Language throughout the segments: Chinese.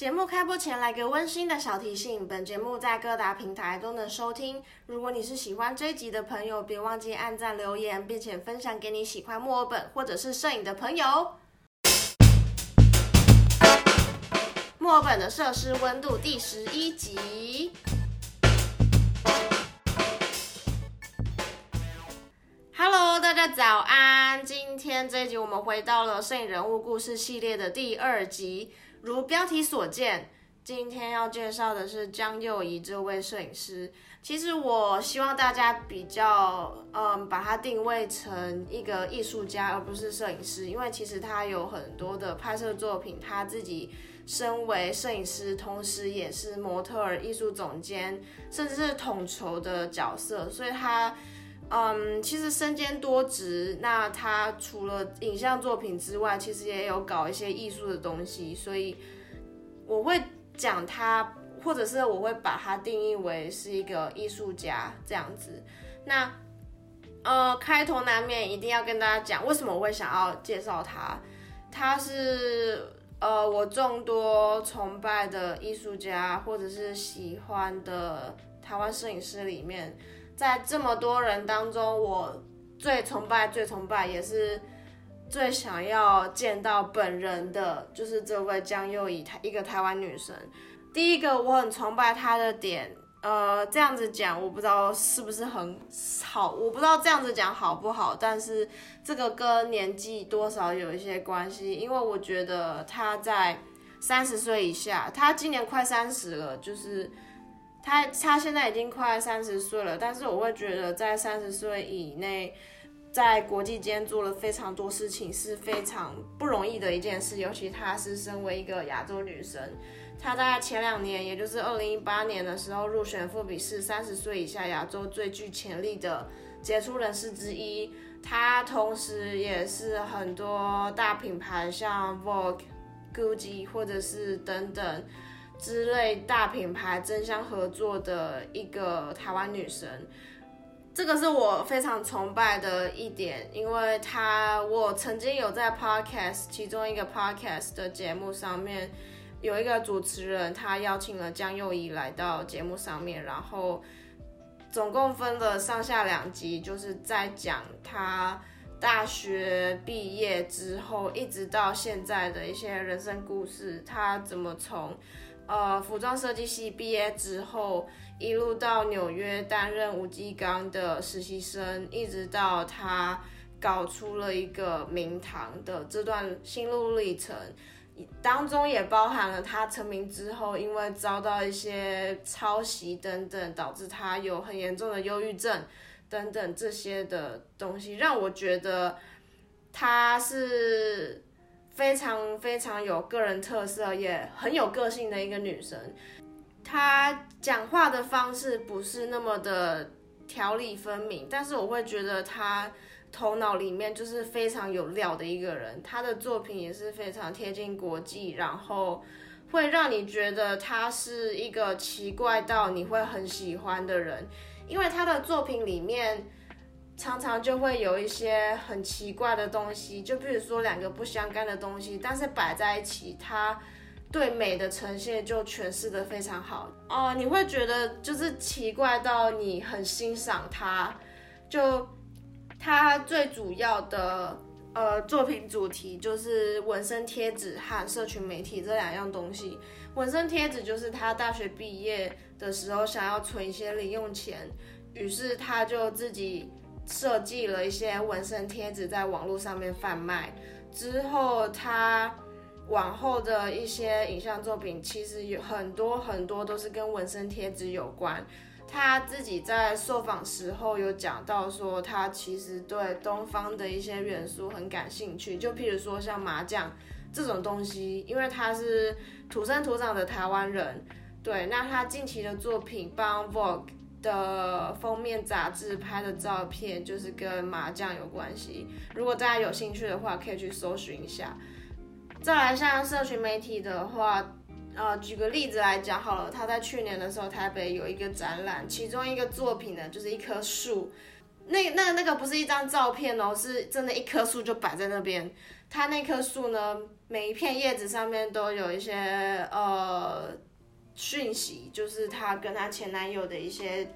节目开播前来个温馨的小提醒：本节目在各大平台都能收听。如果你是喜欢这集的朋友，别忘记按赞、留言，并且分享给你喜欢墨尔本或者是摄影的朋友。墨尔本的摄氏温度第十一集。Hello，大家早安！今天这一集我们回到了摄影人物故事系列的第二集。如标题所见，今天要介绍的是江佑仪这位摄影师。其实我希望大家比较，嗯，把他定位成一个艺术家，而不是摄影师，因为其实他有很多的拍摄作品，他自己身为摄影师，同时也是模特儿、艺术总监，甚至是统筹的角色，所以他。嗯，其实身兼多职。那他除了影像作品之外，其实也有搞一些艺术的东西。所以我会讲他，或者是我会把他定义为是一个艺术家这样子。那呃，开头难免一定要跟大家讲，为什么我会想要介绍他？他是呃我众多崇拜的艺术家，或者是喜欢的台湾摄影师里面。在这么多人当中，我最崇拜、最崇拜，也是最想要见到本人的，就是这位江佑仪，台一个台湾女神。第一个我很崇拜她的点，呃，这样子讲我不知道是不是很好，我不知道这样子讲好不好，但是这个跟年纪多少有一些关系，因为我觉得她在三十岁以下，她今年快三十了，就是。他他现在已经快三十岁了，但是我会觉得在三十岁以内，在国际间做了非常多事情是非常不容易的一件事，尤其她是身为一个亚洲女生，她在前两年，也就是二零一八年的时候入选富比士三十岁以下亚洲最具潜力的杰出人士之一。她同时也是很多大品牌像 Vogue、Gucci 或者是等等。之类大品牌争相合作的一个台湾女神，这个是我非常崇拜的一点，因为她我曾经有在 podcast 其中一个 podcast 的节目上面有一个主持人，他邀请了江佑仪来到节目上面，然后总共分了上下两集，就是在讲她大学毕业之后一直到现在的一些人生故事，她怎么从。呃，服装设计系毕业之后，一路到纽约担任吴继刚的实习生，一直到他搞出了一个名堂的这段心路历程，当中也包含了他成名之后，因为遭到一些抄袭等等，导致他有很严重的忧郁症等等这些的东西，让我觉得他是。非常非常有个人特色，也很有个性的一个女生。她讲话的方式不是那么的条理分明，但是我会觉得她头脑里面就是非常有料的一个人。她的作品也是非常贴近国际，然后会让你觉得她是一个奇怪到你会很喜欢的人，因为她的作品里面。常常就会有一些很奇怪的东西，就比如说两个不相干的东西，但是摆在一起，它对美的呈现就诠释的非常好哦。你会觉得就是奇怪到你很欣赏它，就它最主要的呃作品主题就是纹身贴纸和社群媒体这两样东西。纹身贴纸就是他大学毕业的时候想要存一些零用钱，于是他就自己。设计了一些纹身贴纸在网络上面贩卖，之后他往后的一些影像作品，其实有很多很多都是跟纹身贴纸有关。他自己在受访时候有讲到说，他其实对东方的一些元素很感兴趣，就譬如说像麻将这种东西，因为他是土生土长的台湾人，对，那他近期的作品帮 Vogue。的封面杂志拍的照片就是跟麻将有关系。如果大家有兴趣的话，可以去搜寻一下。再来像社群媒体的话，呃，举个例子来讲好了，他在去年的时候台北有一个展览，其中一个作品呢就是一棵树。那那那个不是一张照片哦，是真的一棵树就摆在那边。它那棵树呢，每一片叶子上面都有一些呃讯息，就是她跟她前男友的一些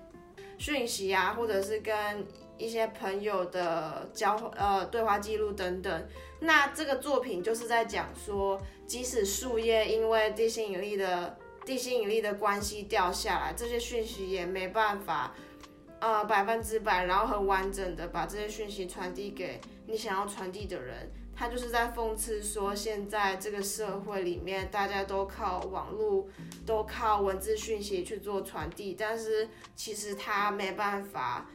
讯息啊，或者是跟一些朋友的交呃对话记录等等。那这个作品就是在讲说，即使树叶因为地心引力的地心引力的关系掉下来，这些讯息也没办法呃百分之百，然后很完整的把这些讯息传递给你想要传递的人。他就是在讽刺说，现在这个社会里面，大家都靠网络，都靠文字讯息去做传递，但是其实他没办法，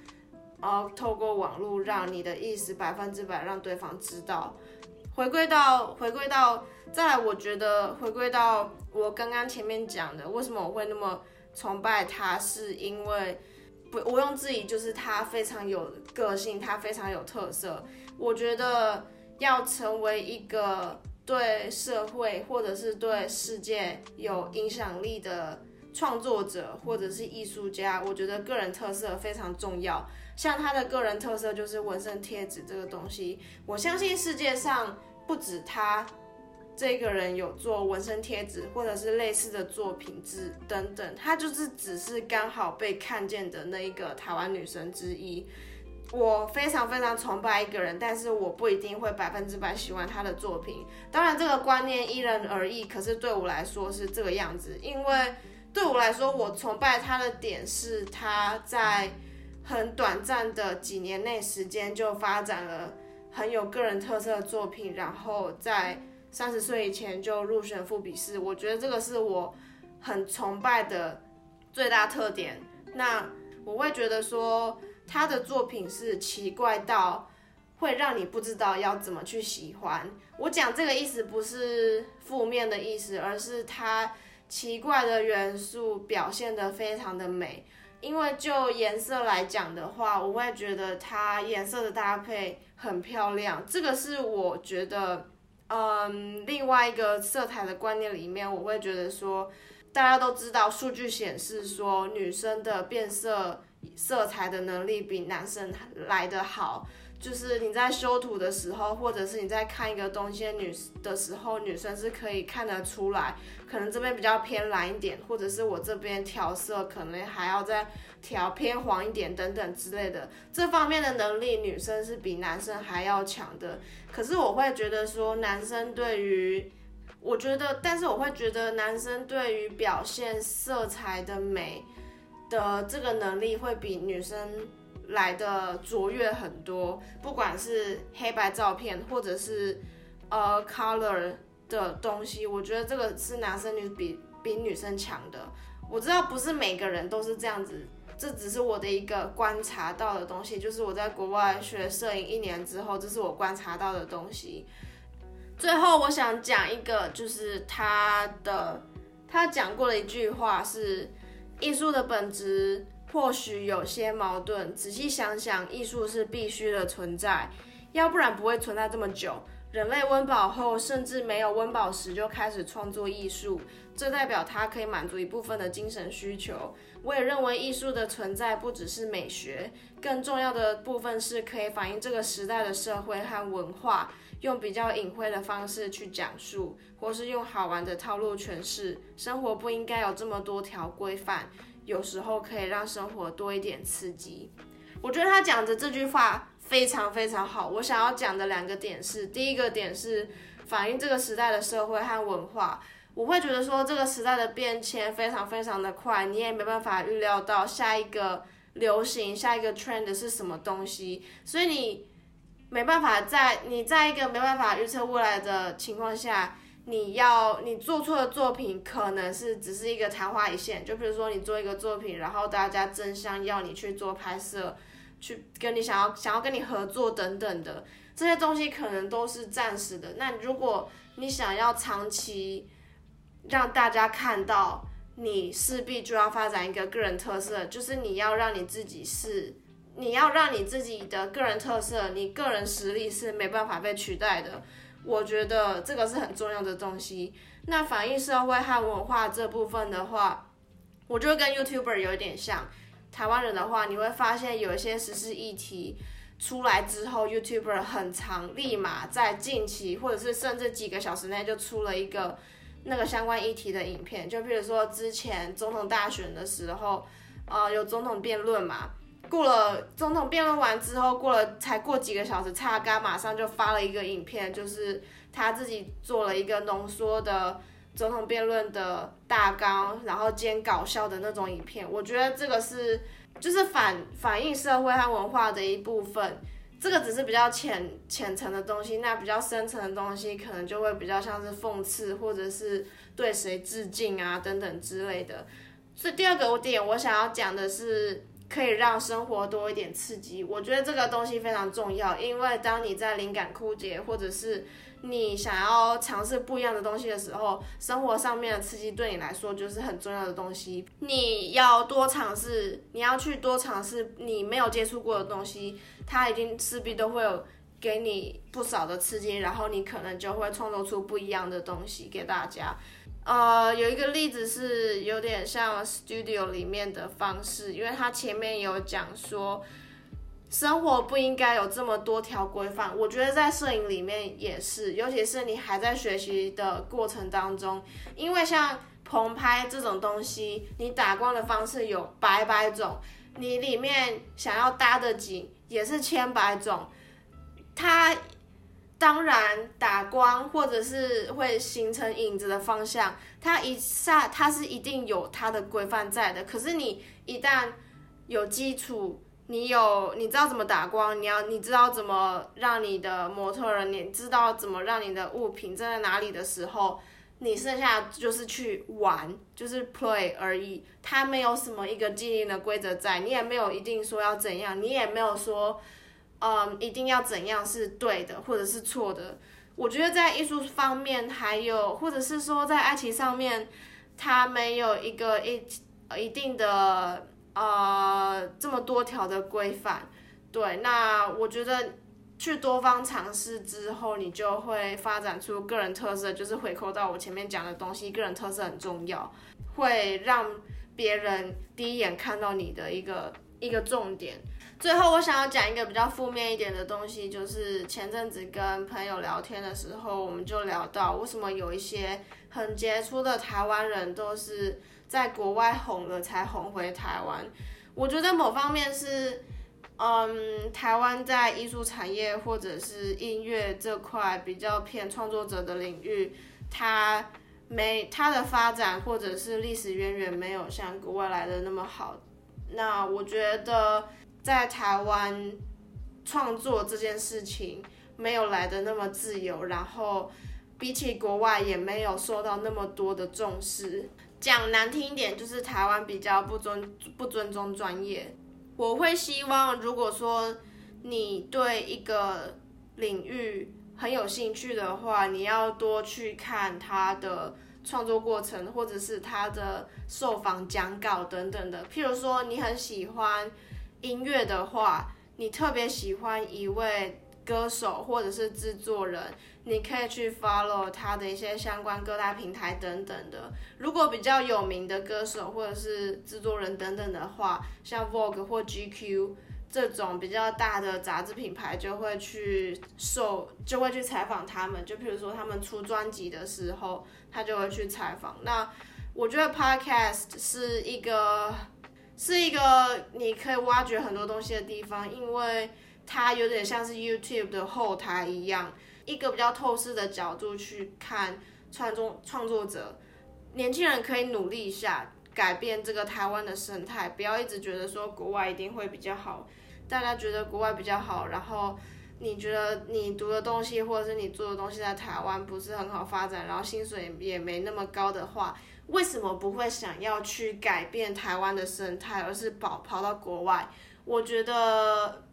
呃，透过网络让你的意思百分之百让对方知道。回归到，回归到，再来，我觉得回归到我刚刚前面讲的，为什么我会那么崇拜他，是因为不，毋庸置疑，就是他非常有个性，他非常有特色，我觉得。要成为一个对社会或者是对世界有影响力的创作者或者是艺术家，我觉得个人特色非常重要。像他的个人特色就是纹身贴纸这个东西，我相信世界上不止他这个人有做纹身贴纸或者是类似的作品之等等，他就是只是刚好被看见的那一个台湾女生之一。我非常非常崇拜一个人，但是我不一定会百分之百喜欢他的作品。当然，这个观念因人而异。可是对我来说是这个样子，因为对我来说，我崇拜他的点是他在很短暂的几年内时间就发展了很有个人特色的作品，然后在三十岁以前就入选副比试。我觉得这个是我很崇拜的最大特点。那我会觉得说。他的作品是奇怪到会让你不知道要怎么去喜欢。我讲这个意思不是负面的意思，而是他奇怪的元素表现得非常的美。因为就颜色来讲的话，我会觉得它颜色的搭配很漂亮。这个是我觉得，嗯，另外一个色彩的观念里面，我会觉得说，大家都知道，数据显示说女生的变色。色彩的能力比男生来得好，就是你在修图的时候，或者是你在看一个东西女的时候，女生是可以看得出来，可能这边比较偏蓝一点，或者是我这边调色可能还要再调偏黄一点等等之类的，这方面的能力女生是比男生还要强的。可是我会觉得说，男生对于，我觉得，但是我会觉得男生对于表现色彩的美。的这个能力会比女生来的卓越很多，不管是黑白照片或者是呃 color 的东西，我觉得这个是男生女比比女生强的。我知道不是每个人都是这样子，这只是我的一个观察到的东西，就是我在国外学摄影一年之后，这是我观察到的东西。最后我想讲一个，就是他的他讲过的一句话是。艺术的本质或许有些矛盾，仔细想想，艺术是必须的存在，要不然不会存在这么久。人类温饱后，甚至没有温饱时就开始创作艺术，这代表它可以满足一部分的精神需求。我也认为艺术的存在不只是美学，更重要的部分是可以反映这个时代的社会和文化。用比较隐晦的方式去讲述，或是用好玩的套路诠释。生活不应该有这么多条规范，有时候可以让生活多一点刺激。我觉得他讲的这句话非常非常好。我想要讲的两个点是：第一个点是反映这个时代的社会和文化。我会觉得说这个时代的变迁非常非常的快，你也没办法预料到下一个流行、下一个 trend 是什么东西，所以你。没办法，在你在一个没办法预测未来的情况下，你要你做出的作品可能是只是一个昙花一现。就比如说你做一个作品，然后大家争相要你去做拍摄，去跟你想要想要跟你合作等等的这些东西，可能都是暂时的。那如果你想要长期让大家看到，你势必就要发展一个个人特色，就是你要让你自己是。你要让你自己的个人特色，你个人实力是没办法被取代的。我觉得这个是很重要的东西。那反映社会和文化这部分的话，我觉得跟 YouTuber 有点像。台湾人的话，你会发现有一些时事议题出来之后，YouTuber 很长，立马在近期或者是甚至几个小时内就出了一个那个相关议题的影片。就比如说之前总统大选的时候，呃，有总统辩论嘛，过了总统辩论完之后，过了才过几个小时，叉嘎马上就发了一个影片，就是他自己做了一个浓缩的。总统辩论的大纲，然后兼搞笑的那种影片，我觉得这个是就是反反映社会和文化的一部分。这个只是比较浅浅层的东西，那比较深层的东西可能就会比较像是讽刺，或者是对谁致敬啊等等之类的。所以第二个点我想要讲的是，可以让生活多一点刺激。我觉得这个东西非常重要，因为当你在灵感枯竭或者是你想要尝试不一样的东西的时候，生活上面的刺激对你来说就是很重要的东西。你要多尝试，你要去多尝试你没有接触过的东西，它一定势必都会有给你不少的刺激，然后你可能就会创作出不一样的东西给大家。呃，有一个例子是有点像 studio 里面的方式，因为它前面有讲说。生活不应该有这么多条规范，我觉得在摄影里面也是，尤其是你还在学习的过程当中，因为像棚拍这种东西，你打光的方式有百百种，你里面想要搭的景也是千百种，它当然打光或者是会形成影子的方向，它一下它是一定有它的规范在的，可是你一旦有基础。你有，你知道怎么打光，你要，你知道怎么让你的模特人，你知道怎么让你的物品站在哪里的时候，你剩下就是去玩，就是 play 而已。它没有什么一个既定的规则在，你也没有一定说要怎样，你也没有说，嗯，一定要怎样是对的或者是错的。我觉得在艺术方面，还有或者是说在爱情上面，它没有一个一一定的。呃，这么多条的规范，对，那我觉得去多方尝试之后，你就会发展出个人特色，就是回扣到我前面讲的东西，个人特色很重要，会让别人第一眼看到你的一个一个重点。最后，我想要讲一个比较负面一点的东西，就是前阵子跟朋友聊天的时候，我们就聊到为什么有一些很杰出的台湾人都是。在国外红了才红回台湾，我觉得某方面是，嗯，台湾在艺术产业或者是音乐这块比较偏创作者的领域，它没它的发展或者是历史渊源没有像国外来的那么好。那我觉得在台湾创作这件事情没有来的那么自由，然后比起国外也没有受到那么多的重视。讲难听一点，就是台湾比较不尊不尊重专业。我会希望，如果说你对一个领域很有兴趣的话，你要多去看他的创作过程，或者是他的受访讲稿等等的。譬如说，你很喜欢音乐的话，你特别喜欢一位。歌手或者是制作人，你可以去 follow 他的一些相关各大平台等等的。如果比较有名的歌手或者是制作人等等的话，像 Vogue 或 GQ 这种比较大的杂志品牌就会去受，就会去采访他们。就比如说他们出专辑的时候，他就会去采访。那我觉得 Podcast 是一个是一个你可以挖掘很多东西的地方，因为。它有点像是 YouTube 的后台一样，一个比较透视的角度去看创作创作者。年轻人可以努力一下，改变这个台湾的生态，不要一直觉得说国外一定会比较好。大家觉得国外比较好，然后你觉得你读的东西或者是你做的东西在台湾不是很好发展，然后薪水也没那么高的话，为什么不会想要去改变台湾的生态，而是跑跑到国外？我觉得。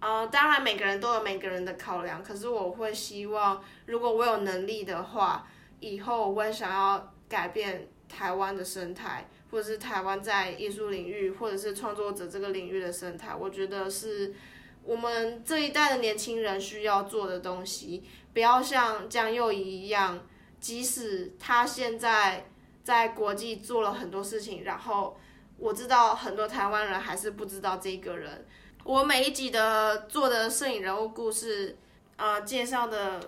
呃，当然每个人都有每个人的考量，可是我会希望，如果我有能力的话，以后我会想要改变台湾的生态，或者是台湾在艺术领域或者是创作者这个领域的生态，我觉得是我们这一代的年轻人需要做的东西。不要像江佑仪一样，即使他现在在国际做了很多事情，然后我知道很多台湾人还是不知道这个人。我每一集的做的摄影人物故事，呃，介绍的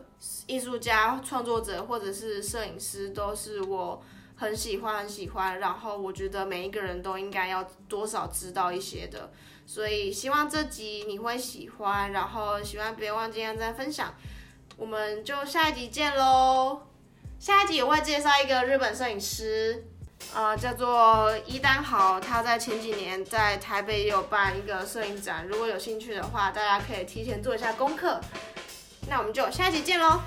艺术家、创作者或者是摄影师，都是我很喜欢、很喜欢，然后我觉得每一个人都应该要多少知道一些的。所以希望这集你会喜欢，然后喜欢别忘记按赞分享。我们就下一集见喽！下一集我会介绍一个日本摄影师，呃，叫做伊丹豪，他在前几年在台北也有办一个摄影展，如果有兴趣的话，大家可以提前做一下功课。那我们就下一集见喽！